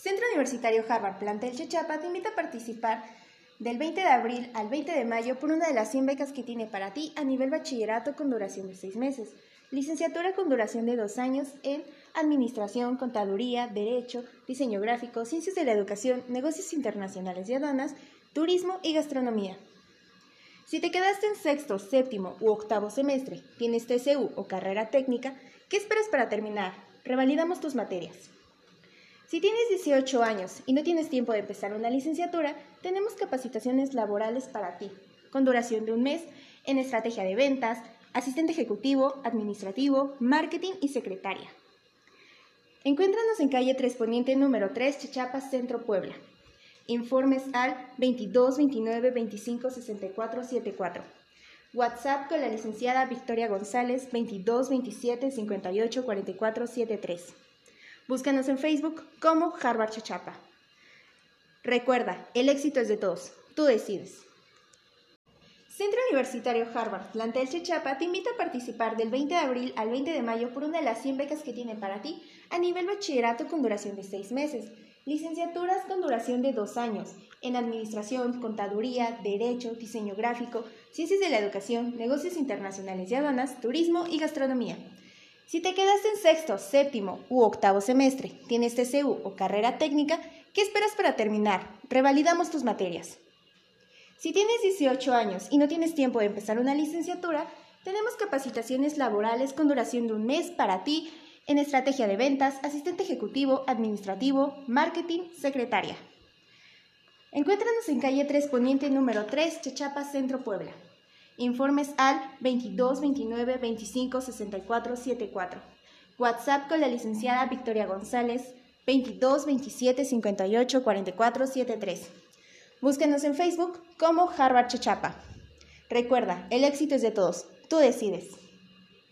Centro Universitario Harvard Plantel Chechapa te invita a participar del 20 de abril al 20 de mayo por una de las 100 becas que tiene para ti a nivel bachillerato con duración de 6 meses, licenciatura con duración de 2 años en Administración, Contaduría, Derecho, Diseño Gráfico, Ciencias de la Educación, Negocios Internacionales y Aduanas, Turismo y Gastronomía. Si te quedaste en sexto, séptimo u octavo semestre, tienes TCU o carrera técnica, ¿qué esperas para terminar? Revalidamos tus materias. Si tienes 18 años y no tienes tiempo de empezar una licenciatura, tenemos capacitaciones laborales para ti, con duración de un mes, en estrategia de ventas, asistente ejecutivo, administrativo, marketing y secretaria. Encuéntranos en calle 3 Poniente número 3, Chichapas, Centro Puebla. Informes al 22 29 25 64 74. WhatsApp con la licenciada Victoria González 22 27 58 44 73. Búscanos en Facebook como Harvard Chachapa. Recuerda, el éxito es de todos. Tú decides. Centro Universitario Harvard, plantel Chechapa, te invita a participar del 20 de abril al 20 de mayo por una de las 100 becas que tiene para ti a nivel bachillerato con duración de 6 meses, licenciaturas con duración de 2 años, en Administración, Contaduría, Derecho, Diseño Gráfico, Ciencias de la Educación, Negocios Internacionales y Aduanas, Turismo y Gastronomía. Si te quedaste en sexto, séptimo u octavo semestre, tienes TCU o carrera técnica, ¿qué esperas para terminar? Revalidamos tus materias. Si tienes 18 años y no tienes tiempo de empezar una licenciatura, tenemos capacitaciones laborales con duración de un mes para ti en estrategia de ventas, asistente ejecutivo, administrativo, marketing, secretaria. Encuéntranos en calle 3 Poniente número 3, Chachapa, Centro Puebla. Informes al 22 29 25 64 74. WhatsApp con la licenciada Victoria González 22 27 58 44 73. Búsquenos en Facebook como Harvard Chachapa. Recuerda, el éxito es de todos. Tú decides.